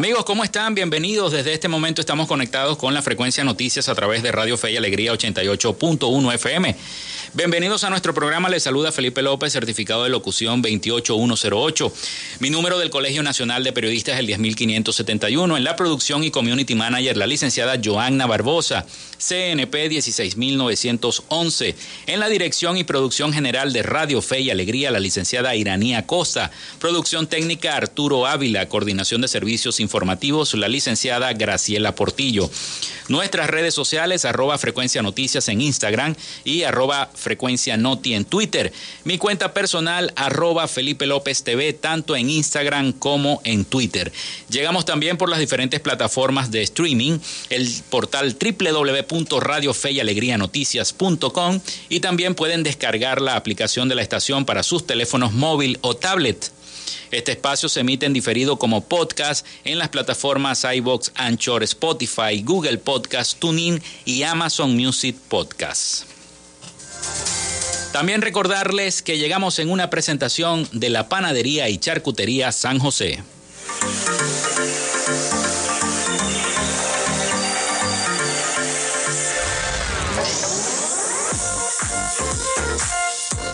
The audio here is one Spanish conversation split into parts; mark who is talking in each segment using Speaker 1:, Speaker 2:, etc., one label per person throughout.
Speaker 1: Amigos, ¿cómo están? Bienvenidos. Desde este momento estamos conectados con la frecuencia noticias a través de Radio Fe y Alegría 88.1 FM. Bienvenidos a nuestro programa. Les saluda Felipe López, certificado de locución 28108. Mi número del Colegio Nacional de Periodistas es el 10571. En la producción y community manager, la licenciada Joanna Barbosa, CNP 16911. En la dirección y producción general de Radio Fe y Alegría, la licenciada Iranía Costa. Producción técnica Arturo Ávila. Coordinación de servicios informativos, la licenciada Graciela Portillo. Nuestras redes sociales, arroba frecuencia noticias en Instagram y arroba frecuencia noti en Twitter. Mi cuenta personal, arroba Felipe López TV, tanto en Instagram como en Twitter. Llegamos también por las diferentes plataformas de streaming, el portal www.radiofeyalegrianoticias.com y también pueden descargar la aplicación de la estación para sus teléfonos móvil o tablet. Este espacio se emite en diferido como podcast en las plataformas iBox, Anchor, Spotify, Google Podcast, TuneIn y Amazon Music Podcast. También recordarles que llegamos en una presentación de la Panadería y Charcutería San José.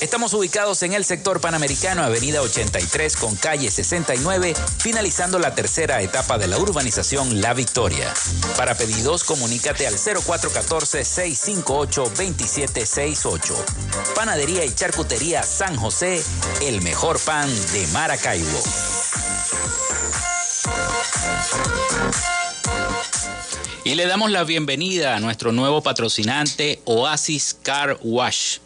Speaker 1: Estamos ubicados en el sector panamericano, avenida 83 con calle 69, finalizando la tercera etapa de la urbanización La Victoria. Para pedidos, comunícate al 0414-658-2768. Panadería y Charcutería San José, el mejor pan de Maracaibo. Y le damos la bienvenida a nuestro nuevo patrocinante Oasis Car Wash.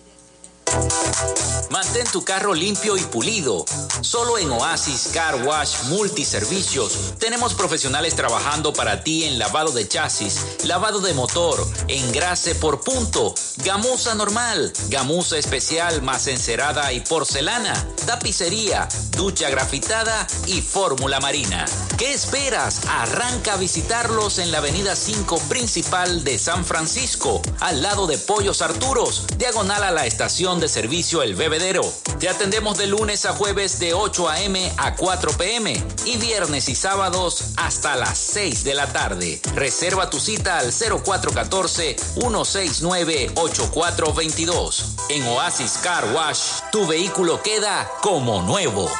Speaker 1: Mantén tu carro limpio y pulido. Solo en Oasis Car Wash Multiservicios tenemos profesionales trabajando para ti en lavado de chasis, lavado de motor, engrase por punto, gamuza normal, gamuza especial más encerada y porcelana, tapicería, ducha grafitada y fórmula marina. ¿Qué esperas? Arranca a visitarlos en la avenida 5 principal de San Francisco, al lado de Pollos Arturos, diagonal a la estación de servicio El Bebedero. Te atendemos de lunes a jueves de 8 a.m. a 4 p.m. y viernes y sábados hasta las 6 de la tarde. Reserva tu cita al 0414-169-8422. En Oasis Car Wash, tu vehículo queda como nuevo.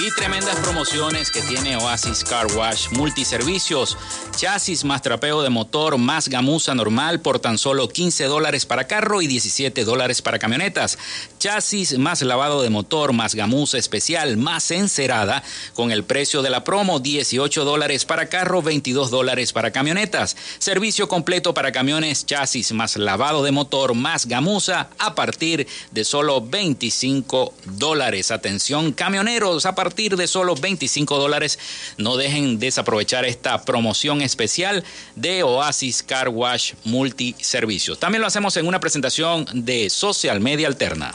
Speaker 1: Y tremendas promociones que tiene Oasis Car Wash Multiservicios. Chasis más trapeo de motor más gamuza normal por tan solo 15 dólares para carro y 17 dólares para camionetas. Chasis más lavado de motor más gamuza especial más encerada con el precio de la promo 18 dólares para carro, 22 dólares para camionetas. Servicio completo para camiones, chasis más lavado de motor más gamuza a partir de solo 25 dólares. Atención camioneros, a partir de solo 25 dólares. No dejen desaprovechar esta promoción especial de Oasis Car Wash Multiservicios. También lo hacemos en una presentación de Social Media Alterna.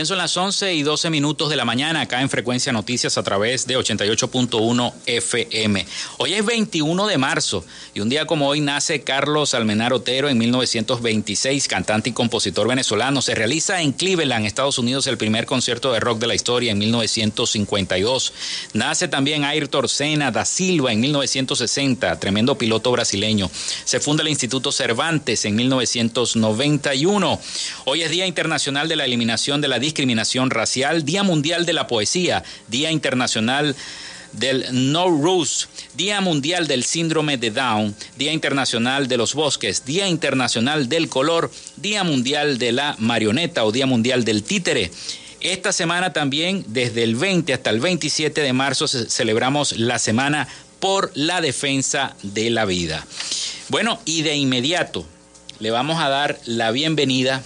Speaker 1: Bien, son las 11 y 12 minutos de la mañana acá en Frecuencia Noticias a través de 88.1 FM. Hoy es 21 de marzo y un día como hoy nace Carlos Almenar Otero en 1926, cantante y compositor venezolano. Se realiza en Cleveland, Estados Unidos, el primer concierto de rock de la historia en 1952. Nace también Ayrton Senna da Silva en 1960, tremendo piloto brasileño. Se funda el Instituto Cervantes en 1991. Hoy es Día Internacional de la Eliminación de la discriminación racial, Día Mundial de la Poesía, Día Internacional del No Ruse, Día Mundial del Síndrome de Down, Día Internacional de los Bosques, Día Internacional del Color, Día Mundial de la Marioneta o Día Mundial del Títere. Esta semana también, desde el 20 hasta el 27 de marzo, celebramos la Semana por la Defensa de la Vida. Bueno, y de inmediato le vamos a dar la bienvenida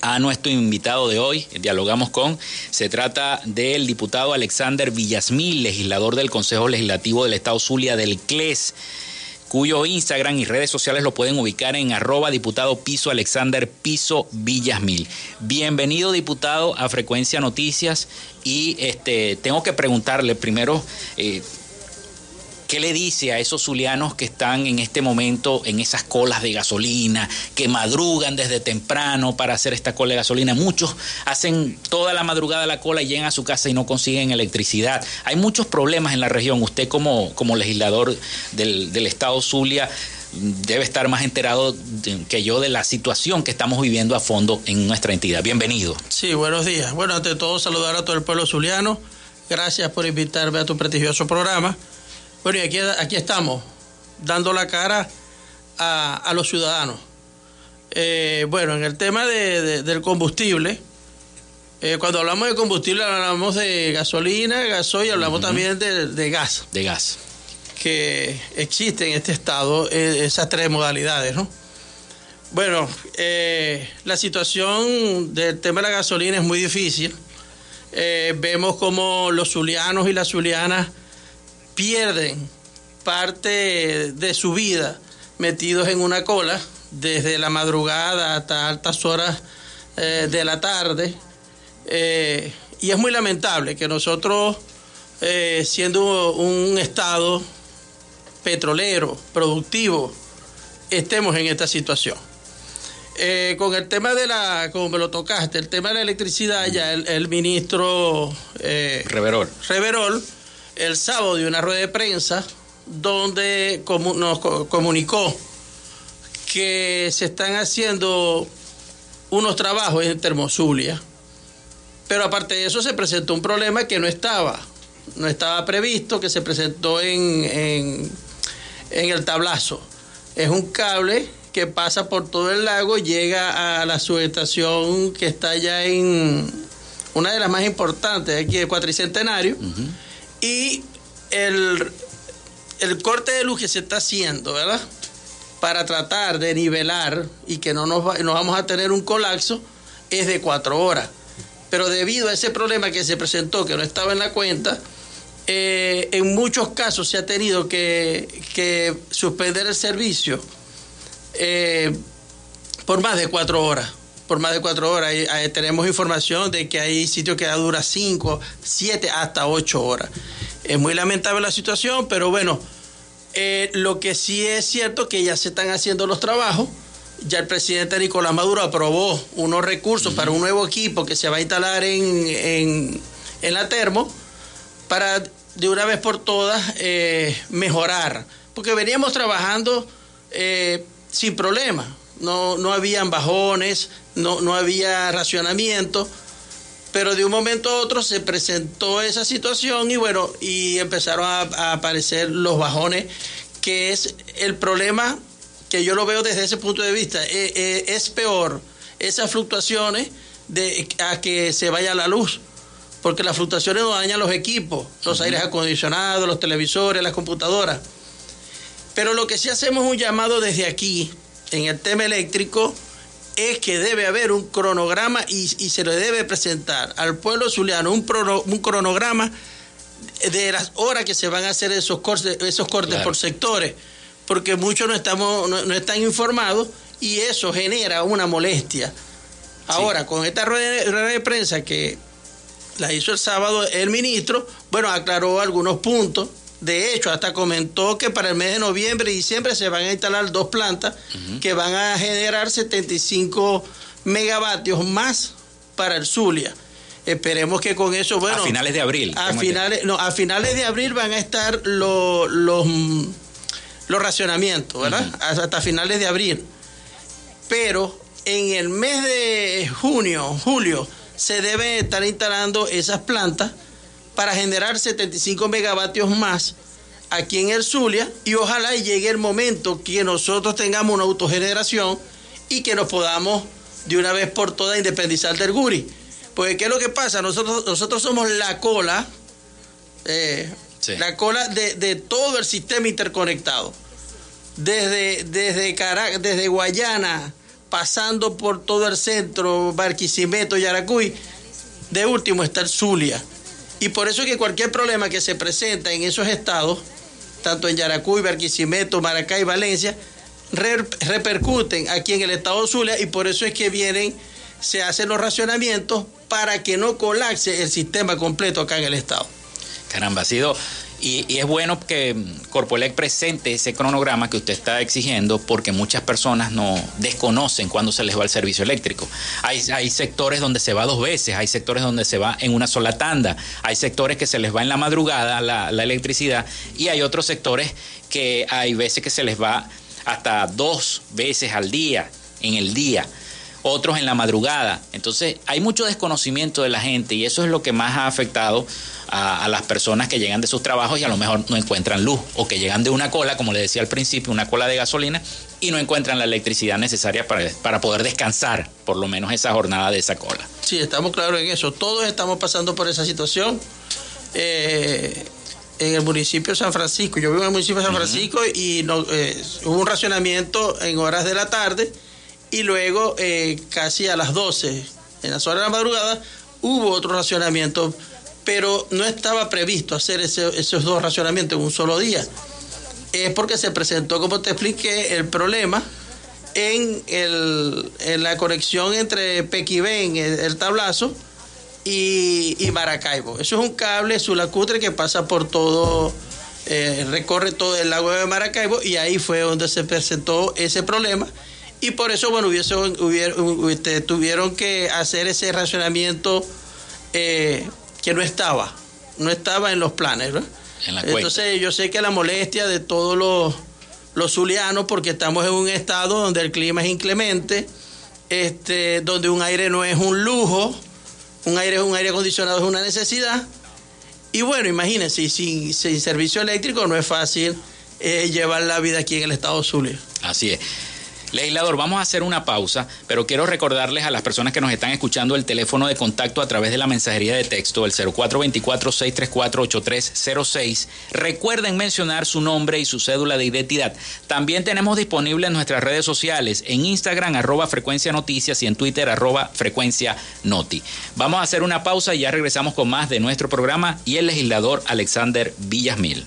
Speaker 1: a nuestro invitado de hoy. Dialogamos con, se trata del diputado Alexander Villasmil, legislador del Consejo Legislativo del Estado Zulia del CLES cuyo Instagram y redes sociales lo pueden ubicar en arroba diputado piso Alexander piso Villasmil. Bienvenido diputado a Frecuencia Noticias y este tengo que preguntarle primero eh, ¿Qué le dice a esos zulianos que están en este momento en esas colas de gasolina, que madrugan desde temprano para hacer esta cola de gasolina? Muchos hacen toda la madrugada la cola y llegan a su casa y no consiguen electricidad. Hay muchos problemas en la región. Usted como, como legislador del, del Estado Zulia debe estar más enterado que yo de la situación que estamos viviendo a fondo en nuestra entidad. Bienvenido.
Speaker 2: Sí, buenos días. Bueno, ante todo saludar a todo el pueblo zuliano. Gracias por invitarme a tu prestigioso programa. Bueno, y aquí, aquí estamos, dando la cara a, los ciudadanos. Eh, bueno, en el tema del combustible, eh, cuando hablamos de combustible hablamos de gasolina, gasoil y hablamos también de, gas.
Speaker 1: De gas.
Speaker 2: Que existe en este estado eh, esas tres modalidades, ¿no? Bueno, la situación del tema de la gasolina es muy difícil. vemos como los zulianos y las zulianas pierden parte de su vida metidos en una cola desde la madrugada hasta altas horas eh, de la tarde. Eh, y es muy lamentable que nosotros, eh, siendo un estado petrolero, productivo, estemos en esta situación. con el tema de la, como me lo tocaste, el tema de la electricidad, ya el, el ministro
Speaker 1: Reverol.
Speaker 2: Reverol el sábado de una rueda de prensa donde nos comunicó que se están haciendo unos trabajos en Termosulia, pero aparte de eso se presentó un problema que no estaba, no estaba previsto, que se presentó en, en, el tablazo. Es un cable que pasa por todo el lago, llega a la subestación que está allá en una de las más importantes aquí de Cuatricentenario. Y el, corte de luz que se está haciendo, ¿verdad? Para tratar de nivelar y que no nos, vamos a tener un colapso, es de cuatro horas. Pero debido a ese problema que se presentó, que no estaba en la cuenta, eh, en muchos casos se ha tenido que, suspender el servicio eh, por más de cuatro horas por más de cuatro horas. tenemos información de que hay sitios que dura cinco, siete, hasta ocho horas. Es muy lamentable la situación, pero bueno, eh, lo que sí es cierto que ya se están haciendo los trabajos Ya el presidente Nicolás Maduro aprobó unos recursos para un nuevo equipo que se va a instalar en, en, la termo para de una vez por todas eh, mejorar. Porque veníamos trabajando eh, sin problema. No, no habían bajones, no, no había racionamiento pero de un momento a otro se presentó esa situación y bueno, y empezaron a, aparecer los bajones, que es el problema que yo lo veo desde ese punto de vista. Eh, eh, es peor esas fluctuaciones de a que se vaya la luz, porque las fluctuaciones no dañan los equipos, los aires acondicionados, los televisores, las computadoras. Pero lo que sí hacemos un llamado desde aquí, en el tema eléctrico, es que debe haber un cronograma y, se le debe presentar al pueblo zuliano un, un, cronograma de las horas que se van a hacer esos cortes, esos cortes por sectores, porque muchos no, estamos, no, están informados y eso genera una molestia. Ahora, con esta rueda de prensa que la hizo el sábado el ministro, bueno, aclaró algunos puntos de hecho, hasta comentó que para el mes de noviembre y diciembre se van a instalar dos plantas que van a generar 75 megavatios más para el Zulia. Esperemos que con eso, bueno...
Speaker 1: A finales de abril.
Speaker 2: A finales, no, a finales de abril van a estar los, los, los racionamientos, ¿verdad? Hasta finales de abril. Pero en el mes de junio, julio, se deben estar instalando esas plantas para generar 75 megavatios más aquí en el Zulia y ojalá llegue el momento que nosotros tengamos una autogeneración y que nos podamos de una vez por todas independizar del Guri. Porque ¿qué es lo que pasa? Nosotros, nosotros somos la cola, eh, la cola de, todo el sistema interconectado. Desde, desde, desde Guayana, pasando por todo el centro, Barquisimeto, Yaracuy, de último está el Zulia. Y por eso es que cualquier problema que se presenta en esos estados, tanto en Yaracuy, Barquisimeto, Maracay, Valencia, repercuten aquí en el estado Zulia y por eso es que vienen, se hacen los racionamientos para que no colapse el sistema completo acá en el estado.
Speaker 1: Caramba, ha sido y, es bueno que Corpoelec presente ese cronograma que usted está exigiendo porque muchas personas no desconocen cuándo se les va el servicio eléctrico. Hay, hay sectores donde se va dos veces, hay sectores donde se va en una sola tanda, hay sectores que se les va en la madrugada la, la electricidad y hay otros sectores que hay veces que se les va hasta dos veces al día, en el día otros en la madrugada. Entonces hay mucho desconocimiento de la gente y eso es lo que más ha afectado a, las personas que llegan de sus trabajos y a lo mejor no encuentran luz o que llegan de una cola, como le decía al principio, una cola de gasolina y no encuentran la electricidad necesaria para, para poder descansar por lo menos esa jornada de esa cola.
Speaker 2: Sí, estamos claros en eso. Todos estamos pasando por esa situación. Eh, en el municipio de San Francisco, yo vivo en el municipio de San Francisco y no, eh, hubo un racionamiento en horas de la tarde y luego eh, casi a las 12, en las horas de la madrugada, hubo otro racionamiento pero no estaba previsto hacer esos dos racionamientos en un solo día. Es porque se presentó, como te expliqué, el problema en, en la conexión entre Pequibén, el, el tablazo, y, Maracaibo. Eso es un cable sulacutre que pasa por todo, eh, recorre todo el lago de Maracaibo y ahí fue donde se presentó ese problema. Y por eso, bueno, hubiese, este, tuvieron que hacer ese racionamiento eh, que no estaba, no estaba en los planes. Entonces yo sé que la molestia de todos los, los zulianos, porque estamos en un estado donde el clima es inclemente, este, donde un aire no es un lujo, un aire, un aire acondicionado es una necesidad. Y bueno, imagínense, sin, sin servicio eléctrico no es fácil eh, llevar la vida aquí en el estado Zulia.
Speaker 1: Así es. Legislador, vamos a hacer una pausa, pero quiero recordarles a las personas que nos están escuchando el teléfono de contacto a través de la mensajería de texto, el 0424-634-8306. Recuerden mencionar su nombre y su cédula de identidad. También tenemos disponible en nuestras redes sociales, en Instagram arroba frecuencia noticias y en Twitter arroba frecuencia noti. Vamos a hacer una pausa y ya regresamos con más de nuestro programa y el legislador Alexander Villasmil.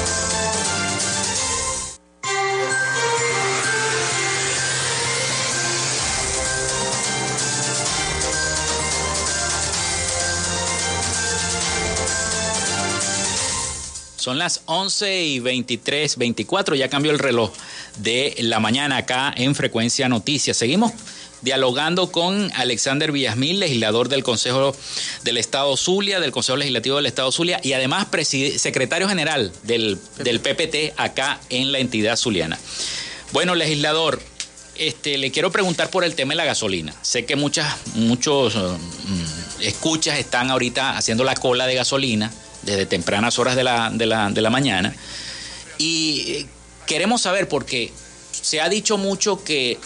Speaker 1: Son las 11 y 23, 24, ya cambió el reloj de la mañana acá en Frecuencia Noticias. Seguimos dialogando con Alexander Villasmil, legislador del Consejo del Estado Zulia, del Consejo Legislativo del Estado Zulia y además secretario general del, del PPT acá en la entidad zuliana. Bueno, legislador, este, le quiero preguntar por el tema de la gasolina. Sé que muchas, muchos mm, escuchas están ahorita haciendo la cola de gasolina desde tempranas horas de la, de la, de la mañana. Y eh, queremos saber, porque se ha dicho mucho que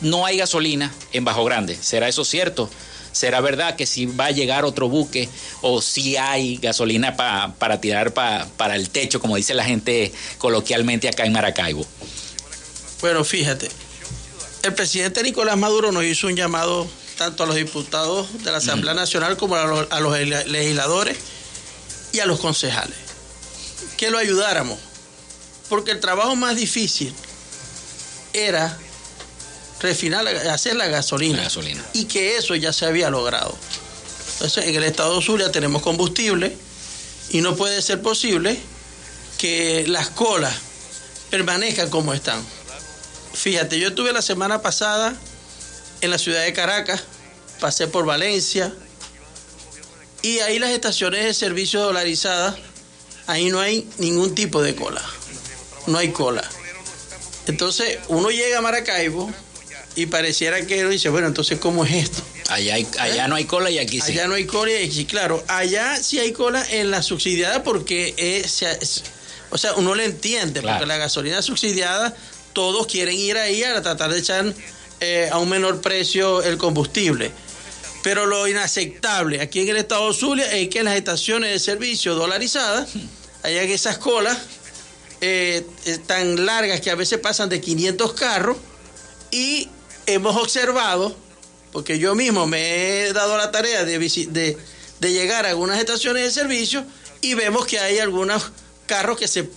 Speaker 1: no hay gasolina en Bajo Grande. ¿Será eso cierto? ¿Será verdad que si va a llegar otro buque o si hay gasolina para tirar para el techo, como dice la gente coloquialmente acá en Maracaibo?
Speaker 2: Bueno, fíjate, el presidente Nicolás Maduro nos hizo un llamado tanto a los diputados de la Asamblea Nacional como a los, a los legisladores y a los concejales. Que lo ayudáramos. Porque el trabajo más difícil era refinar, hacer la gasolina, gasolina. Y que eso ya se había logrado. Entonces, en el estado de Zulia tenemos combustible y no puede ser posible que las colas permanezcan como están. Fíjate, yo estuve la semana pasada en la ciudad de Caracas, pasé por Valencia, y ahí las estaciones de servicio dolarizadas, ahí no hay ningún tipo de cola. No hay cola. Entonces uno llega a Maracaibo y pareciera que uno dice, bueno, entonces ¿cómo es esto?
Speaker 1: Allá, allá no hay cola y aquí sí.
Speaker 2: Allá no hay cola y aquí, claro. Allá sí hay cola en la subsidiada porque es, o sea, uno le entiende, porque la gasolina subsidiada, todos quieren ir ahí a tratar de echar eh, a un menor precio el combustible. Pero lo inaceptable aquí en el estado de Zulia es que en las estaciones de servicio dolarizadas hayan esas colas eh, tan largas que a veces pasan de 500 carros y hemos observado, porque yo mismo me he dado la tarea de, de, llegar a algunas estaciones de servicio y vemos que hay algunos carros que se,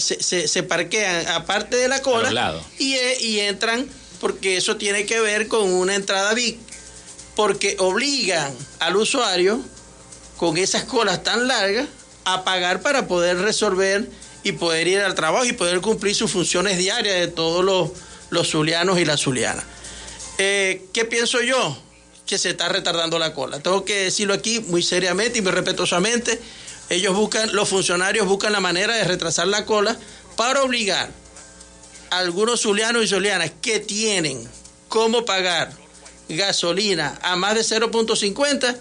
Speaker 2: se, parquean aparte de la cola y, eh, y entran porque eso tiene que ver con una entrada VIC porque obligan al usuario con esas colas tan largas a pagar para poder resolver y poder ir al trabajo y poder cumplir sus funciones diarias de todos los, los zulianos y las zulianas. Eh, ¿Qué pienso yo? Que se está retardando la cola. Tengo que decirlo aquí muy seriamente y muy respetuosamente. Ellos buscan, los funcionarios buscan la manera de retrasar la cola para obligar algunos zulianos y zulianas que tienen cómo pagar gasolina a más de 0.50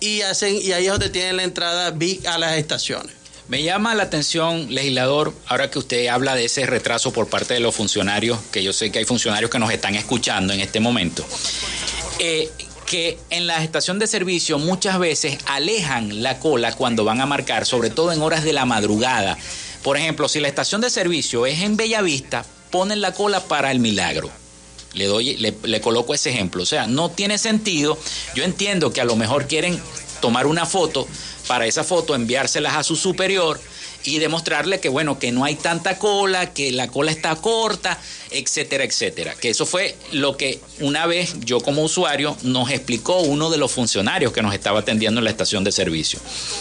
Speaker 2: y hacen y ahí es donde tienen la entrada big a las estaciones.
Speaker 1: Me llama la atención, legislador, ahora que usted habla de ese retraso por parte de los funcionarios, que yo sé que hay funcionarios que nos están escuchando en este momento, eh, que en la estación de servicio muchas veces alejan la cola cuando van a marcar, sobre todo en horas de la madrugada. Por ejemplo, si la estación de servicio es en Bellavista, ponen la cola para el milagro. Le doy, le, coloco ese ejemplo. O sea, no tiene sentido. Yo entiendo que a lo mejor quieren tomar una foto, para esa foto enviárselas a su superior y demostrarle que bueno, que no hay tanta cola, que la cola está corta, etcétera, etcétera. Que eso fue lo que una vez yo como usuario nos explicó uno de los funcionarios que nos estaba atendiendo en la estación de servicio.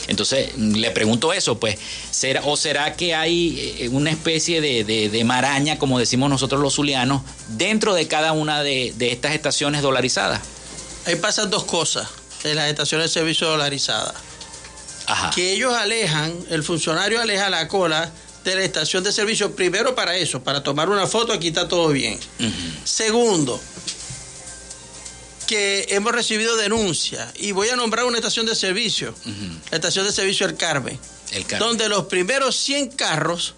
Speaker 1: Entonces le pregunto eso, pues, ¿será, ¿o será que hay eh, una especie de, maraña, como decimos nosotros los zulianos, dentro de cada una de, estas estaciones dolarizadas?
Speaker 2: Ahí pasan dos cosas en las estaciones de servicio dolarizadas que ellos alejan, el funcionario aleja la cola de la estación de servicio, primero para eso, para tomar una foto, aquí está todo bien. Segundo, que hemos recibido denuncias, y voy a nombrar una estación de servicio, la estación de servicio El Carmen, donde los primeros 100 carros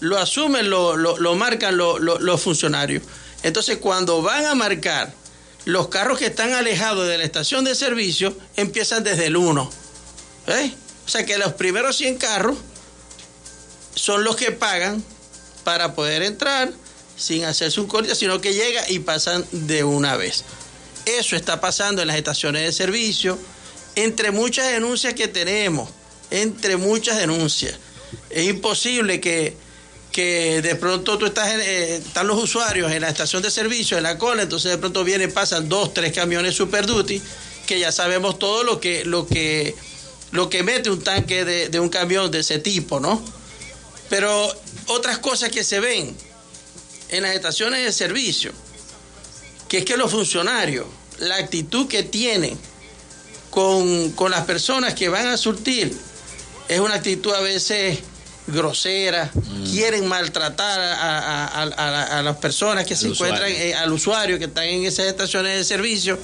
Speaker 2: lo asumen, lo, lo, marcan los funcionarios. Entonces, cuando van a marcar los carros que están alejados de la estación de servicio, empiezan desde el 1 ¿Eh? O sea que los primeros 100 carros son los que pagan para poder entrar, sin hacerse un corte, sino que llega y pasan de una vez. Eso está pasando en las estaciones de servicio, entre muchas denuncias que tenemos, entre muchas denuncias. Es imposible que, que de pronto tú estás, eh, están los usuarios en la estación de servicio, en la cola, entonces de pronto vienen, pasan dos, tres camiones Super Duty, que ya sabemos todo lo que, lo que, lo que mete un tanque de, de un camión de ese tipo, ¿no? Pero otras cosas que se ven en las estaciones de servicio, que es que los funcionarios, la actitud que tienen con, las personas que van a surtir, es una actitud a veces grosera, mm. quieren maltratar a, las personas que se encuentran, eh, al usuario que están en esas estaciones de servicio,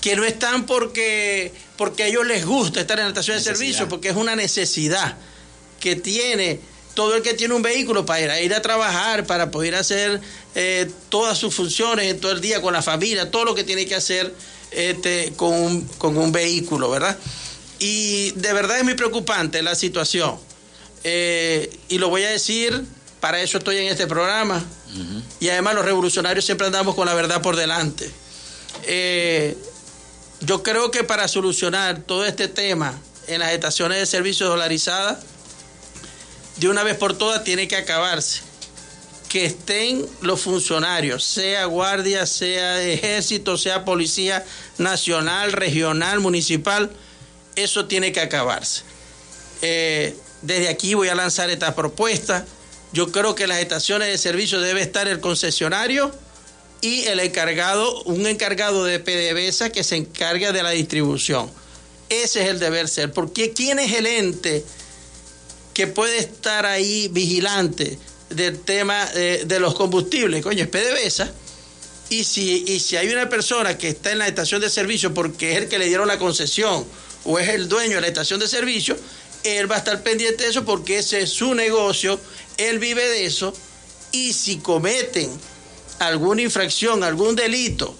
Speaker 2: que no están porque, porque a ellos les gusta estar en la estación de servicio, porque es una necesidad que tiene todo el que tiene un vehículo para ir a, trabajar, para poder hacer eh, todas sus funciones en todo el día con la familia, todo lo que tiene que hacer este, con, un, con un vehículo, ¿verdad? Y de verdad es muy preocupante la situación. Eh, y lo voy a decir, para eso estoy en este programa. Y además los revolucionarios siempre andamos con la verdad por delante. Eh, yo creo que para solucionar todo este tema en las estaciones de servicio dolarizadas, de una vez por todas tiene que acabarse. Que estén los funcionarios, sea guardia, sea ejército, sea policía nacional, regional, municipal, eso tiene que acabarse. Eh, desde aquí voy a lanzar esta propuesta. Yo creo que en las estaciones de servicio debe estar el concesionario y el encargado, un encargado de PDVSA que se encargue de la distribución. Ese es el deber ser, porque ¿quién es el ente? que puede estar ahí vigilante del tema de, los combustibles, coño, es PDVSA. Y si, y si hay una persona que está en la estación de servicio porque es el que le dieron la concesión o es el dueño de la estación de servicio, él va a estar pendiente de eso porque ese es su negocio, él vive de eso. Y si cometen alguna infracción, algún delito,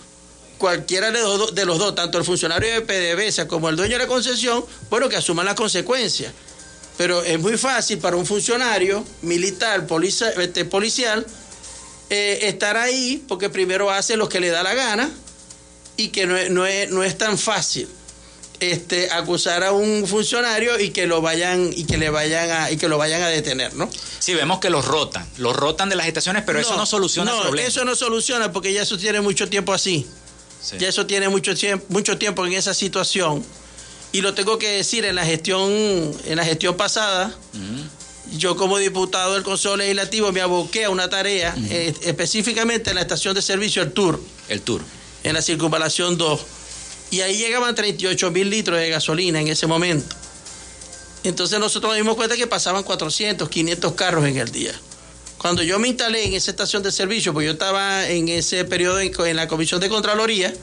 Speaker 2: cualquiera de los, dos, tanto el funcionario de PDVSA como el dueño de la concesión, bueno, que asuman las consecuencias. Pero es muy fácil para un funcionario militar, este, policial, eh, estar ahí porque primero hace lo que le da la gana y que no no es, no es tan fácil este, acusar a un funcionario y que lo vayan y que le vayan a y que lo vayan a detener, ¿no?
Speaker 1: Sí, vemos que los rotan, los rotan de las estaciones, pero eso no soluciona
Speaker 2: el
Speaker 1: problema.
Speaker 2: Eso no soluciona porque ya eso tiene mucho tiempo así. Ya eso tiene mucho tiempo, mucho tiempo en esa situación y lo tengo que decir en la gestión, en la gestión pasada, yo como diputado del Consejo Legislativo me aboqué a una tarea, eh, específicamente en la estación de servicio El Tour.
Speaker 1: El Tour.
Speaker 2: En la circunvalación 2. Y ahí llegaban 38 mil litros de gasolina en ese momento. Entonces nosotros nos dimos cuenta que pasaban 400, 500 carros en el día. Cuando yo me instalé en esa estación de servicio, pues yo estaba en ese periodo en, la Comisión de Contraloría,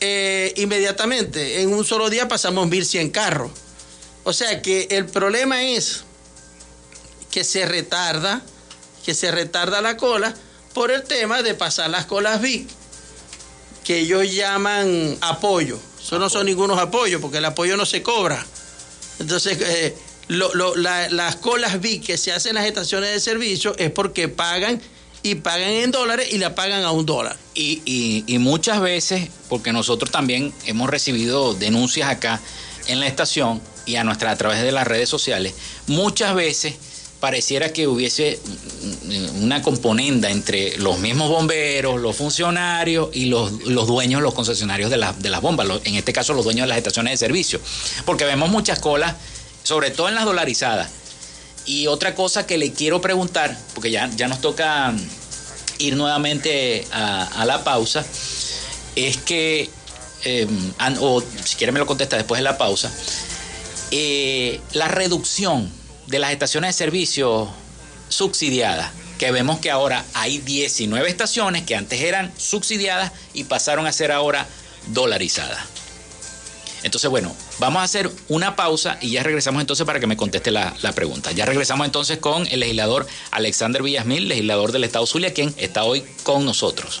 Speaker 2: eh, inmediatamente, en un solo día pasamos 1.100 carros. O sea que el problema es que se retarda, que se retarda la cola por el tema de pasar las colas VIC, que ellos llaman apoyo. Eso no son ningunos apoyos, porque el apoyo no se cobra. Entonces, eh, las colas VIC que se hacen en las estaciones de servicio es porque pagan y pagan en dólares y la pagan a un dólar.
Speaker 1: Y, y, muchas veces, porque nosotros también hemos recibido denuncias acá en la estación y a, nuestra, a través de las redes sociales, muchas veces pareciera que hubiese una componenda entre los mismos bomberos, los funcionarios y los, los dueños, los concesionarios de, de las bombas, en este caso los dueños de las estaciones de servicio, porque vemos muchas colas, sobre todo en las dolarizadas, y otra cosa que le quiero preguntar, porque ya, ya nos toca ir nuevamente a, la pausa, es que, em, o si quiere me lo contesta después de la pausa, eh, la reducción de las estaciones de servicio subsidiadas, que vemos que ahora hay 19 estaciones que antes eran subsidiadas y pasaron a ser ahora dolarizadas. Entonces, bueno, vamos a hacer una pausa y ya regresamos entonces para que me conteste la, pregunta. Ya regresamos entonces con el legislador Alexander Villasmil, legislador del Estado Zulia, quien está hoy con nosotros.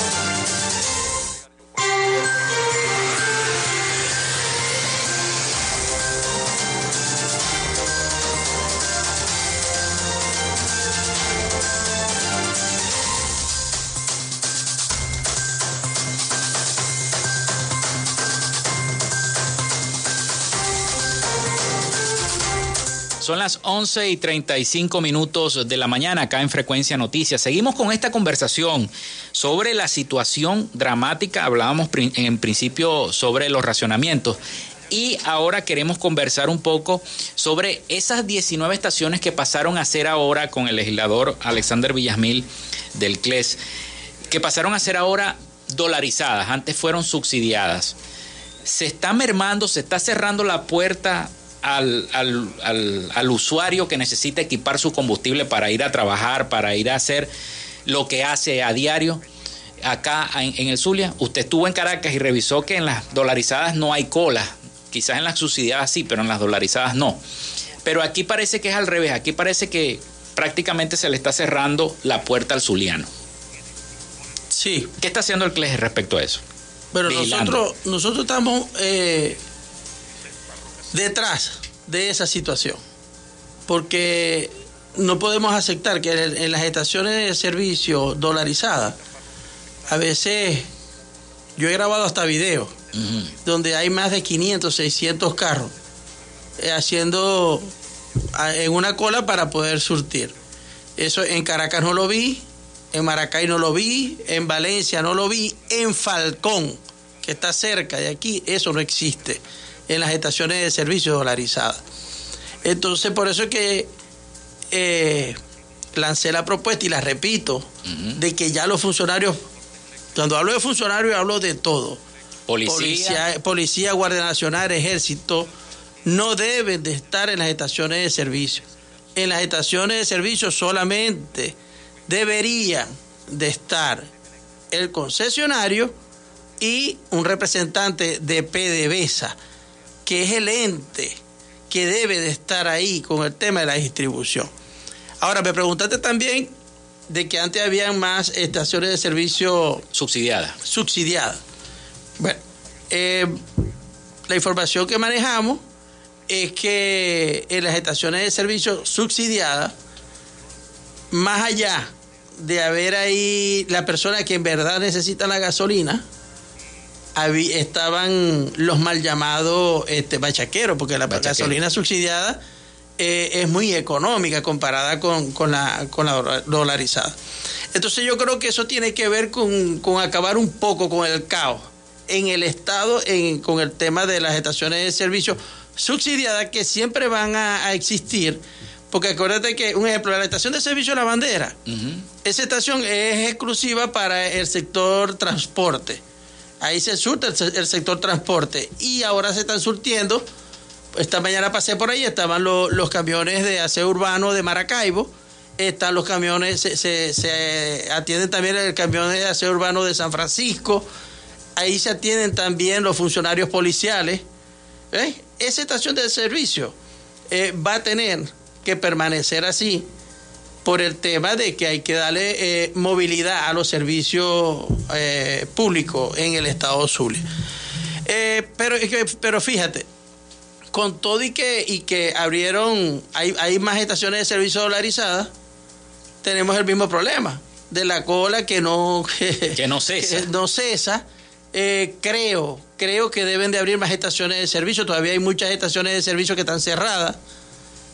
Speaker 1: Son las 11 y 35 minutos de la mañana acá en Frecuencia Noticias. Seguimos con esta conversación sobre la situación dramática. Hablábamos en principio sobre los racionamientos. Y ahora queremos conversar un poco sobre esas 19 estaciones que pasaron a ser ahora con el legislador Alexander Villasmil del CLES, que pasaron a ser ahora dolarizadas, antes fueron subsidiadas. Se está mermando, se está cerrando la puerta al, al, usuario que necesita equipar su combustible para ir a trabajar, para ir a hacer lo que hace a diario acá en, el Zulia. Usted estuvo en Caracas y revisó que en las dolarizadas no hay cola. Quizás en las subsidiadas sí, pero en las dolarizadas no. Pero aquí parece que es al revés. Aquí parece que prácticamente se le está cerrando la puerta al zuliano.
Speaker 2: Sí.
Speaker 1: ¿Qué está haciendo el CLES respecto a eso?
Speaker 2: Bueno, nosotros, nosotros estamos eh, detrás de esa situación. Porque no podemos aceptar que en las estaciones de servicio dolarizadas, a veces yo he grabado hasta videos, donde hay más de 500, 600 carros eh, haciendo en una cola para poder surtir. Eso en Caracas no lo vi, en Maracay no lo vi, en Valencia no lo vi, en Falcón, que está cerca de aquí, eso no existe en las estaciones de servicio dolarizadas. Entonces, por eso es que eh, lancé la propuesta y la repito, de que ya los funcionarios, cuando hablo de funcionarios hablo de todo.
Speaker 1: Policía.
Speaker 2: Policía, Guardia Nacional, Ejército, no deben de estar en las estaciones de servicio. En las estaciones de servicio solamente deberían de estar el concesionario y un representante de PDVSA que es el ente que debe de estar ahí con el tema de la distribución. Ahora, me preguntaste también de que antes habían más estaciones de servicio
Speaker 1: subsidiadas.
Speaker 2: Subsidiadas. Bueno, eh, la información que manejamos es que en las estaciones de servicio subsidiadas, más allá de haber ahí la persona que en verdad necesita la gasolina, estaban los mal llamados este, bachaqueros, porque la gasolina subsidiada eh, es muy económica comparada con, la, con la dolarizada. Entonces yo creo que eso tiene que ver con, acabar un poco con el caos en el Estado en, con el tema de las estaciones de servicio subsidiadas que siempre van a, existir. Porque acuérdate que, un ejemplo, la estación de servicio La Bandera, esa estación es exclusiva para el sector transporte ahí se surte el, sector transporte y ahora se están surtiendo. Esta mañana pasé por ahí, estaban los camiones de aseo urbano de Maracaibo, están los camiones, se, atienden también el camión de aseo urbano de San Francisco, ahí se atienden también los funcionarios policiales. ¿eh? Esa estación de servicio eh, va a tener que permanecer así por el tema de que hay que darle eh, movilidad a los servicios eh, públicos en el estado Zulia. Eh, pero, pero fíjate, con todo y que, y que abrieron, hay, hay más estaciones de servicio dolarizadas, tenemos el mismo problema de la cola que no,
Speaker 1: que, no cesa.
Speaker 2: no cesa. creo, creo que deben de abrir más estaciones de servicio. Todavía hay muchas estaciones de servicio que están cerradas.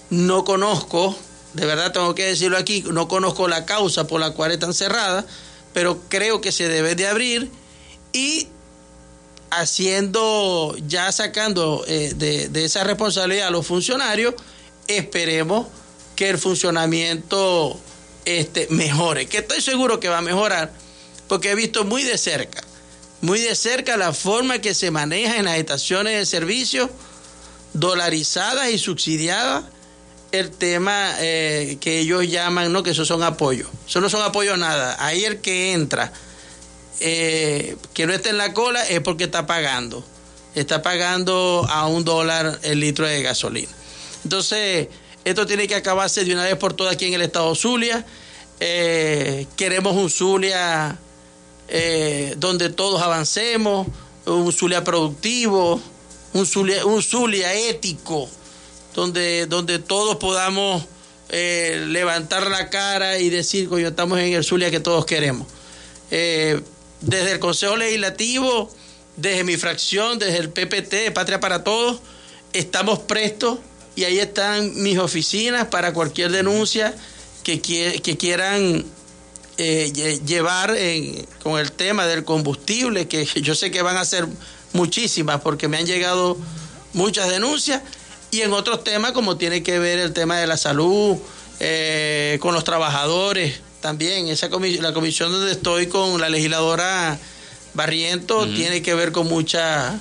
Speaker 2: No conozco de verdad tengo que decirlo aquí, no conozco la causa por la cual están cerradas, pero creo que se debe de abrir y haciendo, ya sacando eh, de, esa responsabilidad a los funcionarios, esperemos que el funcionamiento este, mejore, que estoy seguro que va a mejorar, porque he visto muy de cerca, muy de cerca la forma que se maneja en las estaciones de servicio dolarizadas y subsidiadas el tema eh, que ellos llaman, ¿no? Que esos son apoyos. Eso no son apoyos nada. Ahí el que entra, eh, que no esté en la cola, es porque está pagando. está pagando a un dólar el litro de gasolina. Entonces, esto tiene que acabarse de una vez por todas aquí en el estado Zulia. Eh, queremos un Zulia donde todos avancemos, un Zulia productivo, un Zulia, un Zulia ético, donde, donde todos podamos eh, levantar la cara y decir, coño, estamos en el Zulia que todos queremos. desde el Consejo Legislativo, desde mi fracción, desde el PPT, Patria para Todos, estamos prestos y ahí están mis oficinas para cualquier denuncia que, que quieran eh, llevar con el tema del combustible, que yo sé que van a ser muchísimas porque me han llegado muchas denuncias, y en otros temas como tiene que ver el tema de la salud, eh, con los trabajadores también, esa la comisión donde estoy con la legisladora Barriento tiene que ver con mucha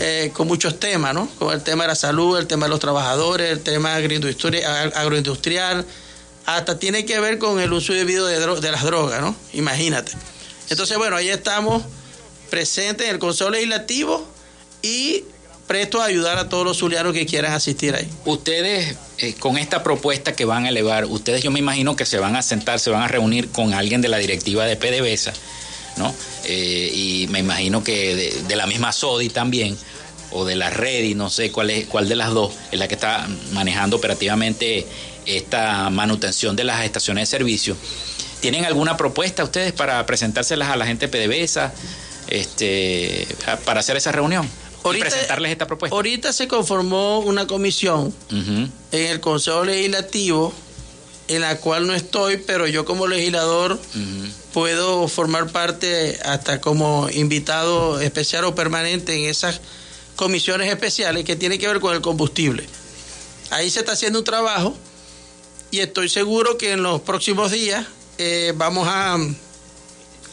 Speaker 2: eh, con muchos temas, ¿no? Con el tema de la salud, el tema de los trabajadores, el tema agroindustrial, hasta tiene que ver con el uso debido de, de las drogas, ¿no? Imagínate. Entonces, bueno, ahí estamos presentes en el Consejo Legislativo y prestos a ayudar a todos los zulianos que quieran asistir ahí.
Speaker 1: Ustedes, eh, con esta propuesta que van a elevar, ustedes yo me imagino que se van a sentar, se van a reunir con alguien de la directiva de PDVSA, ¿no? Eh, y me imagino que de, de, la misma SODI también, o de la REDI, no sé cuál, es, cuál de las dos es la que está manejando operativamente esta manutención de las estaciones de servicio. ¿Tienen alguna propuesta ustedes para presentárselas a la gente de PDVSA este, para hacer esa reunión? Y presentarles esta propuesta.
Speaker 2: Ahorita se conformó una comisión en el Consejo Legislativo en la cual no estoy, pero yo como legislador puedo formar parte hasta como invitado especial o permanente en esas comisiones especiales que tienen que ver con el combustible. Ahí se está haciendo un trabajo y estoy seguro que en los próximos días eh, vamos a,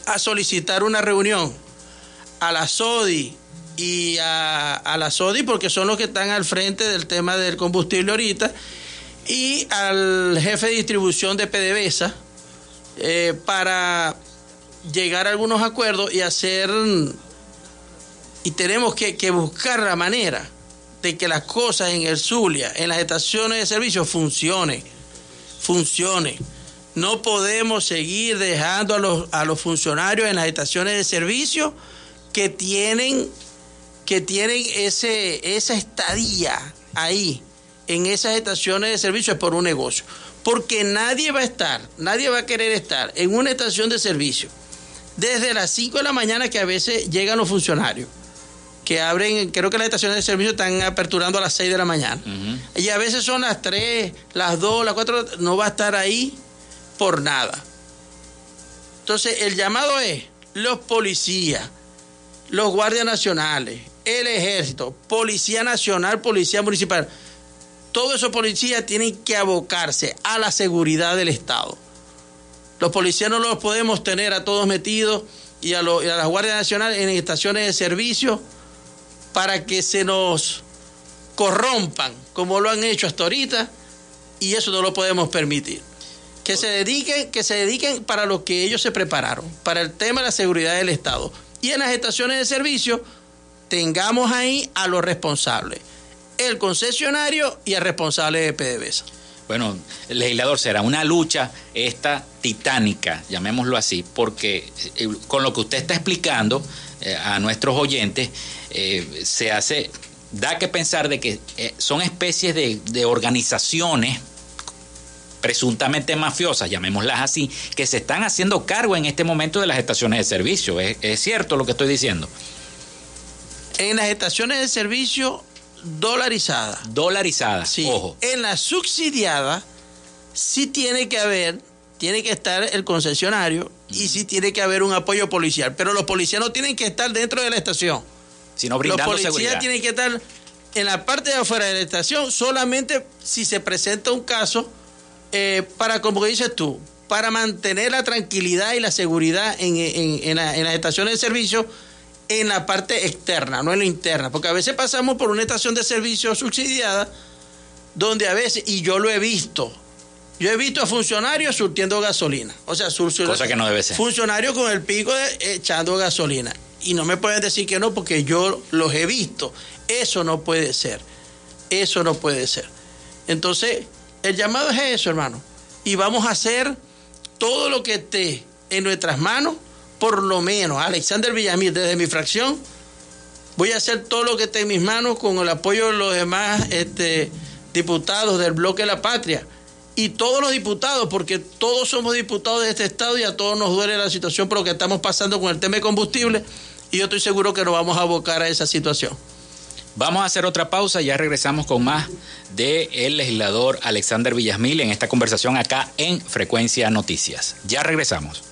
Speaker 2: a, solicitar una reunión a la SODI y a, la SODI porque son los que están al frente del tema del combustible ahorita y al jefe de distribución de PDVSA eh, para llegar a algunos acuerdos y hacer y tenemos que, que buscar la manera de que las cosas en el Zulia, en las estaciones de servicio funcionen funcione. No podemos seguir dejando a los, a los funcionarios en las estaciones de servicio que tienen, que tienen ese, esa estadía ahí, en esas estaciones de servicio, es por un negocio. Porque nadie va a estar, nadie va a querer estar en una estación de servicio desde las 5 de la mañana que a veces llegan los funcionarios que abren, creo que las estaciones de servicio están aperturando a las 6 de la mañana. Y a veces son las 3, las 2, las 4, no va a estar ahí por nada. Entonces, el llamado es los policías, los guardias nacionales, el ejército, policía nacional, policía municipal. Todos esos policías tienen que abocarse a la seguridad del Estado. Los policías no los podemos tener a todos metidos y a, y a las guardias nacionales en estaciones de servicio para que se nos corrompan como lo han hecho hasta ahorita y eso no lo podemos permitir. Que se dediquen, que se dediquen para lo que ellos se prepararon, para el tema de la seguridad del Estado. Y en las estaciones de servicio tengamos ahí a los responsables, el concesionario y el responsable de PDVSA.
Speaker 1: Bueno, el legislador será una lucha esta titánica, llamémoslo así, porque eh, con lo que usted está explicando eh, a nuestros oyentes, eh, se hace, da que pensar de que son especies de, organizaciones presuntamente mafiosas, llamémoslas así, que se están haciendo cargo en este momento de las estaciones de servicio. ¿Es, cierto lo que estoy diciendo?
Speaker 2: En las estaciones de servicio dolarizadas.
Speaker 1: Dolarizadas,
Speaker 2: sí. Ojo. En la subsidiada sí tiene que haber, tiene que estar el concesionario y sí tiene que haber un apoyo policial, pero los policías no tienen que estar dentro de la estación
Speaker 1: sino brindando
Speaker 2: Los policías tienen que estar en la parte de afuera de la estación solamente si se presenta un caso eh, para, como dices tú, para mantener la tranquilidad y la seguridad en, las estaciones de servicio en la parte externa, no en la interna, porque a veces pasamos por una estación de servicio subsidiada donde a veces, y yo lo he visto, yo he visto a funcionarios surtiendo gasolina, o sea,
Speaker 1: Cosa que no debe ser.
Speaker 2: funcionarios con el pico echando gasolina y no me pueden decir que no porque yo los he visto. Eso no puede ser. Eso no puede ser. Entonces, el llamado es eso, hermano. Y vamos a hacer todo lo que esté en nuestras manos, por lo menos. Alexander Villamil, desde mi fracción, voy a hacer todo lo que esté en mis manos con el apoyo de los demás este, diputados del bloque de la patria y todos los diputados, porque todos somos diputados de este estado y a todos nos duele la situación por lo que estamos pasando con el tema de combustible y yo estoy seguro que nos vamos a abocar a esa situación.
Speaker 1: Vamos a hacer otra pausa, ya regresamos con más de el legislador Alexander Villasmil en esta conversación acá en Frecuencia Noticias. Ya regresamos.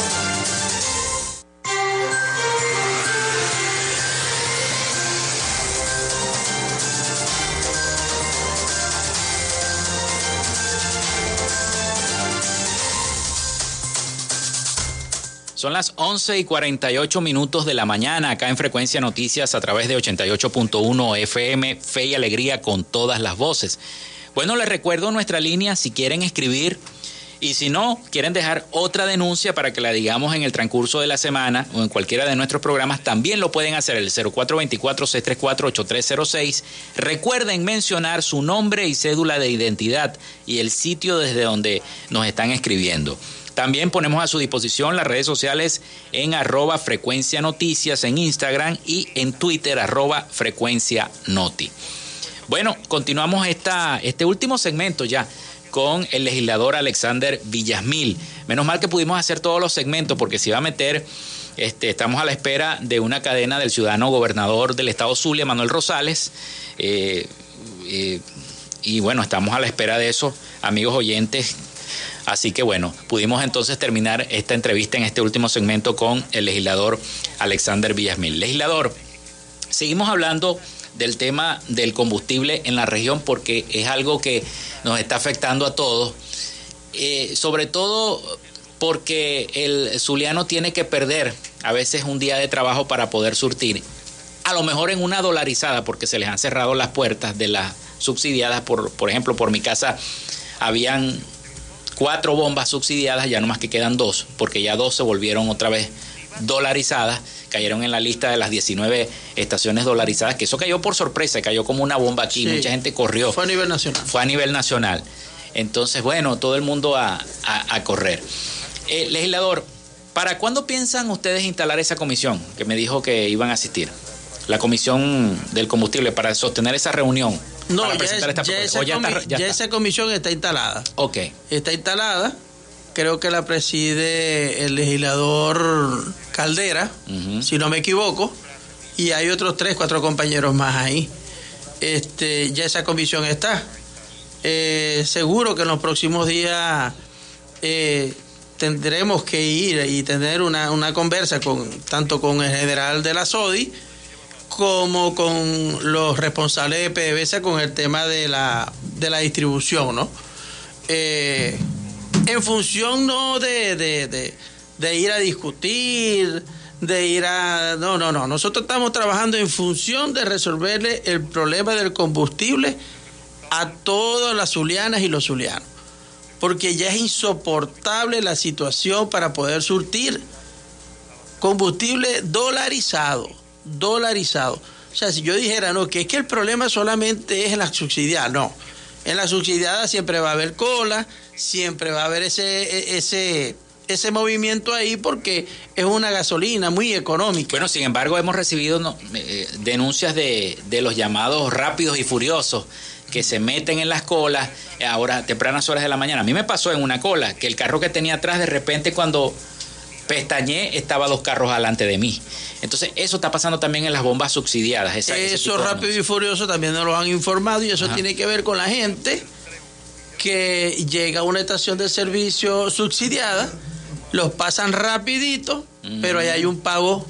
Speaker 1: Son las 11 y 48 minutos de la mañana acá en Frecuencia Noticias a través de 88.1 FM, Fe y Alegría con todas las voces. Bueno, les recuerdo nuestra línea si quieren escribir y si no, quieren dejar otra denuncia para que la digamos en el transcurso de la semana o en cualquiera de nuestros programas, también lo pueden hacer el 0424-634-8306. Recuerden mencionar su nombre y cédula de identidad y el sitio desde donde nos están escribiendo. También ponemos a su disposición las redes sociales en arroba frecuencia noticias en Instagram y en Twitter arroba frecuencia noti. Bueno, continuamos esta, este último segmento ya con el legislador Alexander Villasmil. Menos mal que pudimos hacer todos los segmentos porque se iba a meter, este, estamos a la espera de una cadena del ciudadano gobernador del estado Zulia, Manuel Rosales. Eh, eh, y bueno, estamos a la espera de eso, amigos oyentes Así que bueno, pudimos entonces terminar esta entrevista en este último segmento con el legislador Alexander Villasmil. Legislador, seguimos hablando del tema del combustible en la región porque es algo que nos está afectando a todos, eh, sobre todo porque el zuliano tiene que perder a veces un día de trabajo para poder surtir, a lo mejor en una dolarizada porque se les han cerrado las puertas de las subsidiadas, por, por ejemplo, por mi casa habían cuatro bombas subsidiadas, ya no más que quedan dos, porque ya dos se volvieron otra vez dolarizadas, cayeron en la lista de las 19 estaciones dolarizadas, que eso cayó por sorpresa, cayó como una bomba aquí, mucha gente corrió.
Speaker 2: Fue a nivel nacional.
Speaker 1: Fue a nivel nacional. Entonces, bueno, todo el mundo a, a, correr. Eh, legislador, ¿para cuándo piensan ustedes instalar esa comisión que me dijo que iban a asistir? La comisión del combustible para sostener esa reunión.
Speaker 2: No, ya, esa, comisión está instalada.
Speaker 1: Ok.
Speaker 2: Está instalada. Creo que la preside el legislador Caldera, si no me equivoco. Y hay otros tres, cuatro compañeros más ahí. Este, ya esa comisión está. Eh, seguro que en los próximos días eh, tendremos que ir y tener una, una conversa con tanto con el general de la SODI como con los responsables de PDVSA con el tema de la, de la distribución, ¿no? Eh, en función no de, de, de, ir a discutir, de ir a... No, no, no. Nosotros estamos trabajando en función de resolverle el problema del combustible a todas las zulianas y los zulianos. Porque ya es insoportable la situación para poder surtir combustible dolarizado dolarizado. O sea, si yo dijera, no, que es que el problema solamente es en la subsidiada, no. En la subsidiada siempre va a haber cola, siempre va a haber ese, ese, ese movimiento ahí porque es una gasolina muy económica.
Speaker 1: Bueno, sin embargo, hemos recibido eh, denuncias de, de los llamados rápidos y furiosos que se meten en las colas ahora tempranas horas de la mañana. A mí me pasó en una cola que el carro que tenía atrás de repente cuando pestañé estaba dos carros adelante de mí. Entonces, eso está pasando también en las bombas subsidiadas.
Speaker 2: eso rápido y furioso también nos lo han informado y eso tiene que ver con la gente que llega a una estación de servicio subsidiada, los pasan rapidito, pero ahí hay un pago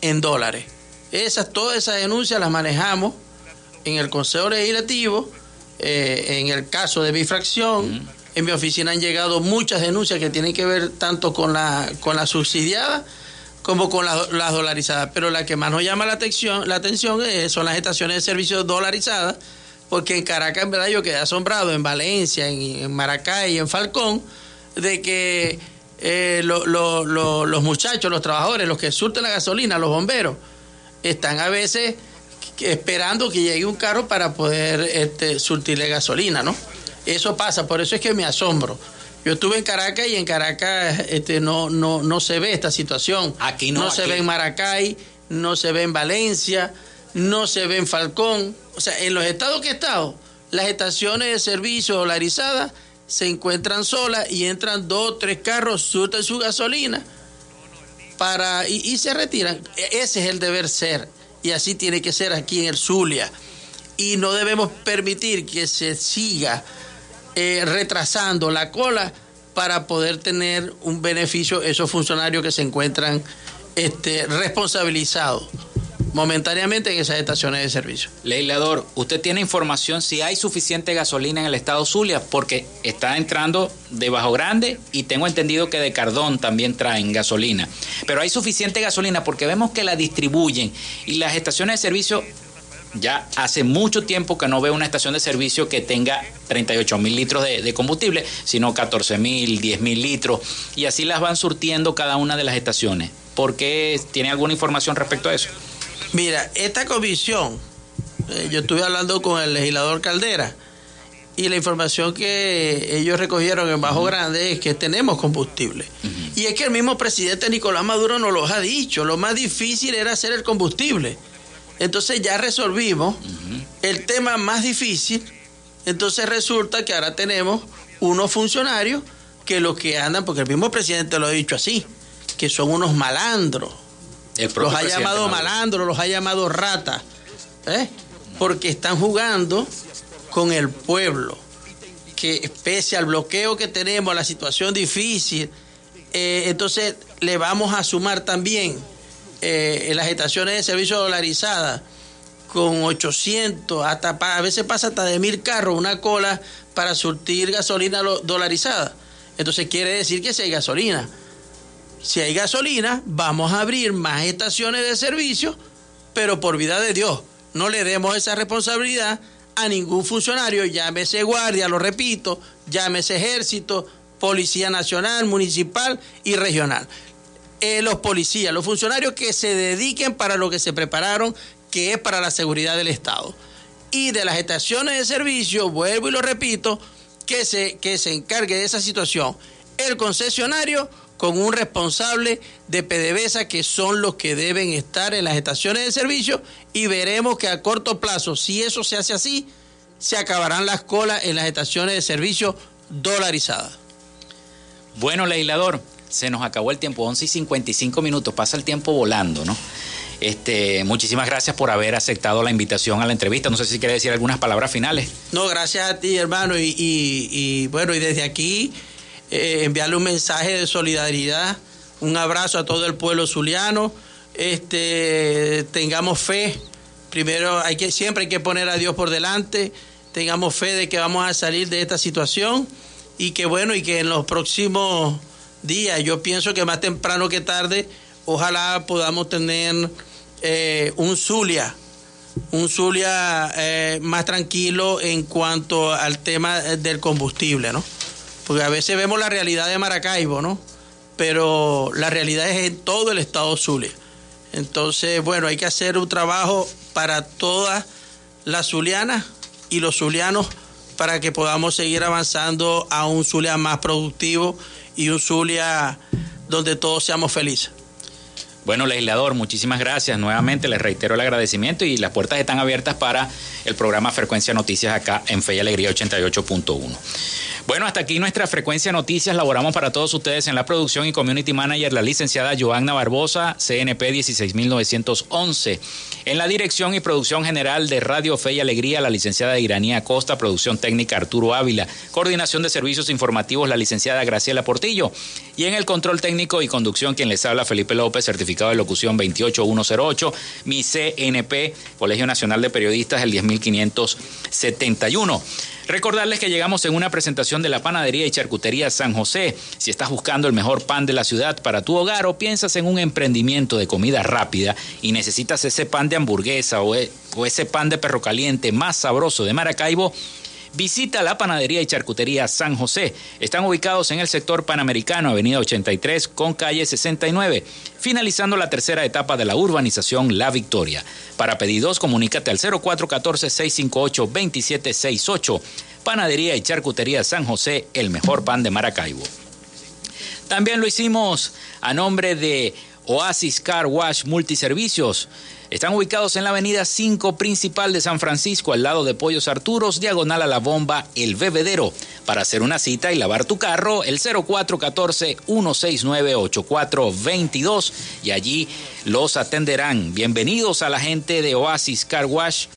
Speaker 2: en dólares. Esas, todas esas denuncias las manejamos en el Consejo Legislativo, eh, en el caso de bifracción. En mi oficina han llegado muchas denuncias que tienen que ver tanto con la, con la subsidiada como con las, dolarizadas. Pero la que más nos llama la atención, la atención son las estaciones de servicio dolarizadas, porque en Caracas, en verdad, yo quedé asombrado, en Valencia, en, Maracay y en Falcón, de que eh, los muchachos, los trabajadores, los que surten la gasolina, los bomberos, están a veces esperando que llegue un carro para poder este, surtirle gasolina, ¿no? Eso pasa, por eso es que me asombro. Yo estuve en Caracas y en Caracas este, no, no, no se ve esta situación.
Speaker 1: Aquí no.
Speaker 2: No se ve en Maracay, no se ve en Valencia, no se ve en Falcón. O sea, en los estados que he estado, las estaciones de servicio dolarizadas se encuentran solas y entran dos o tres carros, surten su gasolina para, y, se retiran. E, ese es el deber ser y así tiene que ser aquí en el Zulia. Y no debemos permitir que se siga eh, retrasando la cola para poder tener un beneficio esos funcionarios que se encuentran este, responsabilizados momentáneamente en esas estaciones de servicio.
Speaker 1: Legislador, ¿usted tiene información si hay suficiente gasolina en el estado Zulia? Porque está entrando de Bajo Grande y tengo entendido que de Cardón también traen gasolina. Pero hay suficiente gasolina porque vemos que la distribuyen y las estaciones de servicio ya hace mucho tiempo que no veo una estación de servicio que tenga 38 mil litros de, de, combustible, sino 14 mil, 10 mil litros, y así las van surtiendo cada una de las estaciones. ¿Por qué tiene alguna información respecto a eso?
Speaker 2: Mira, esta comisión, eh, yo estuve hablando con el legislador Caldera y la información que ellos recogieron en Bajo Grande es que tenemos combustible. Y es que el mismo presidente Nicolás Maduro nos lo ha dicho, lo más difícil era hacer el combustible. Entonces ya resolvimos el tema más difícil, entonces resulta que ahora tenemos unos funcionarios que los que andan, porque el mismo presidente lo ha dicho así, que son unos malandros. Los ha llamado malandro, los ha llamado rata, ¿eh? porque están jugando con el pueblo, que pese al bloqueo que tenemos, a la situación difícil, eh, entonces le vamos a sumar también eh, las estaciones de servicio dolarizadas con 800, hasta a veces pasa hasta de mil carros, una cola para surtir gasolina dolarizada. Entonces quiere decir que si hay gasolina si hay gasolina, vamos a abrir más estaciones de servicio, pero por vida de Dios, no le demos esa responsabilidad a ningún funcionario, llámese guardia, lo repito, llámese ejército, policía nacional, municipal y regional. Eh, los policías, los funcionarios que se dediquen para lo que se prepararon, que es para la seguridad del Estado. Y de las estaciones de servicio, vuelvo y lo repito, que se, que se encargue de esa situación el concesionario con un responsable de PDVSA que son los que deben estar en las estaciones de servicio y veremos que a corto plazo, si eso se hace así, se acabarán las colas en las estaciones de servicio dolarizadas.
Speaker 1: Bueno, legislador, se nos acabó el tiempo, 11 y 55 minutos, pasa el tiempo volando, ¿no? Este, muchísimas gracias por haber aceptado la invitación a la entrevista. No sé si quiere decir algunas palabras finales.
Speaker 2: No, gracias a ti, hermano. y bueno, y desde aquí eh, enviarle un mensaje de solidaridad, un abrazo a todo el pueblo zuliano. Este, tengamos fe. Primero hay que siempre hay que poner a Dios por delante. Tengamos fe de que vamos a salir de esta situación y que bueno y que en los próximos días, yo pienso que más temprano que tarde, ojalá podamos tener eh, un Zulia, un Zulia eh, más tranquilo en cuanto al tema del combustible, ¿no? Porque a veces vemos la realidad de Maracaibo, ¿no? Pero la realidad es en todo el estado Zulia. Entonces, bueno, hay que hacer un trabajo para todas las zulianas y los zulianos para que podamos seguir avanzando a un Zulia más productivo y un Zulia donde todos seamos felices.
Speaker 1: Bueno, legislador, muchísimas gracias. Nuevamente les reitero el agradecimiento y las puertas están abiertas para el programa Frecuencia Noticias acá en Fe y Alegría 88.1. Bueno, hasta aquí nuestra frecuencia noticias. Laboramos para todos ustedes en la producción y community manager la licenciada Joanna Barbosa, CNP 16911. En la dirección y producción general de Radio Fe y Alegría, la licenciada Iranía Costa, producción técnica Arturo Ávila, coordinación de servicios informativos, la licenciada Graciela Portillo. Y en el control técnico y conducción, quien les habla, Felipe López, certificado de locución 28108, mi CNP, Colegio Nacional de Periodistas, el 10571. Recordarles que llegamos en una presentación de la Panadería y Charcutería San José. Si estás buscando el mejor pan de la ciudad para tu hogar o piensas en un emprendimiento de comida rápida y necesitas ese pan de hamburguesa o, e, ese pan de perro caliente más sabroso de Maracaibo, Visita la panadería y charcutería San José. Están ubicados en el sector panamericano, avenida 83 con calle 69, finalizando la tercera etapa de la urbanización La Victoria. Para pedidos, comunícate al 0414-658-2768. Panadería y charcutería San José, el mejor pan de Maracaibo. También lo hicimos a nombre de Oasis Car Wash Multiservicios. Están ubicados en la avenida 5 principal de San Francisco, al lado de Pollos Arturos, diagonal a la bomba El Bebedero. Para hacer una cita y lavar tu carro, el 0414-169-8422 y allí los atenderán. Bienvenidos a la gente de Oasis Car Wash